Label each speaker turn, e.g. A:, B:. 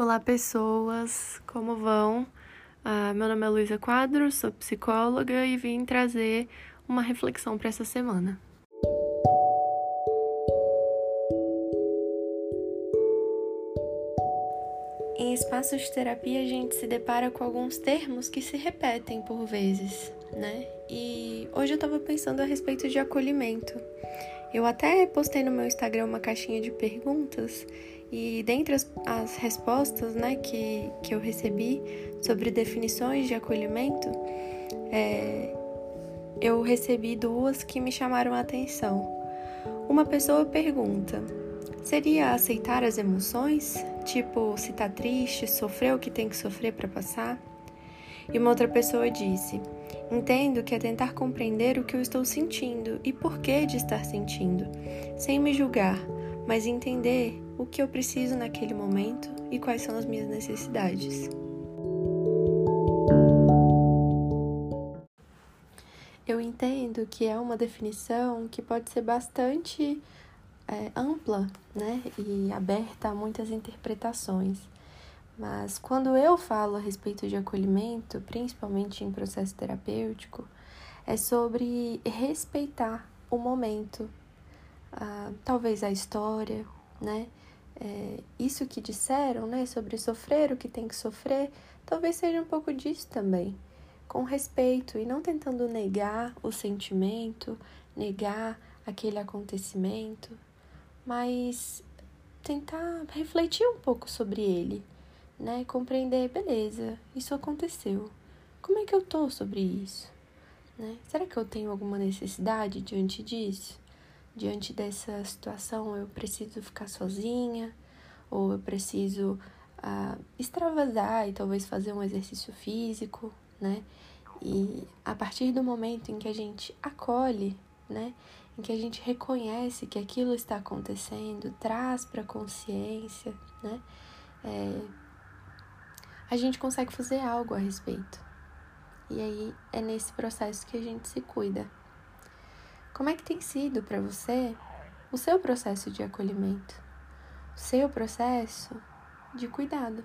A: Olá, pessoas, como vão? Uh, meu nome é Luísa Quadros, sou psicóloga e vim trazer uma reflexão para essa semana. Em espaços de terapia, a gente se depara com alguns termos que se repetem por vezes, né? E hoje eu estava pensando a respeito de acolhimento. Eu até postei no meu Instagram uma caixinha de perguntas e dentre as, as respostas né, que, que eu recebi sobre definições de acolhimento, é, eu recebi duas que me chamaram a atenção. Uma pessoa pergunta: seria aceitar as emoções? Tipo, se tá triste, sofrer o que tem que sofrer para passar? E uma outra pessoa disse: Entendo que é tentar compreender o que eu estou sentindo e por que de estar sentindo, sem me julgar, mas entender o que eu preciso naquele momento e quais são as minhas necessidades. Eu entendo que é uma definição que pode ser bastante é, ampla né, e aberta a muitas interpretações. Mas quando eu falo a respeito de acolhimento, principalmente em processo terapêutico, é sobre respeitar o momento, talvez a história, né? É, isso que disseram, né, sobre sofrer o que tem que sofrer, talvez seja um pouco disso também, com respeito e não tentando negar o sentimento, negar aquele acontecimento, mas tentar refletir um pouco sobre ele né? Compreender, beleza, isso aconteceu. Como é que eu tô sobre isso? Né? Será que eu tenho alguma necessidade diante disso? Diante dessa situação, eu preciso ficar sozinha? Ou eu preciso uh, extravasar e talvez fazer um exercício físico, né? E a partir do momento em que a gente acolhe, né? Em que a gente reconhece que aquilo está acontecendo, traz para a consciência, né? É, a gente consegue fazer algo a respeito. E aí é nesse processo que a gente se cuida. Como é que tem sido para você o seu processo de acolhimento? O seu processo de cuidado?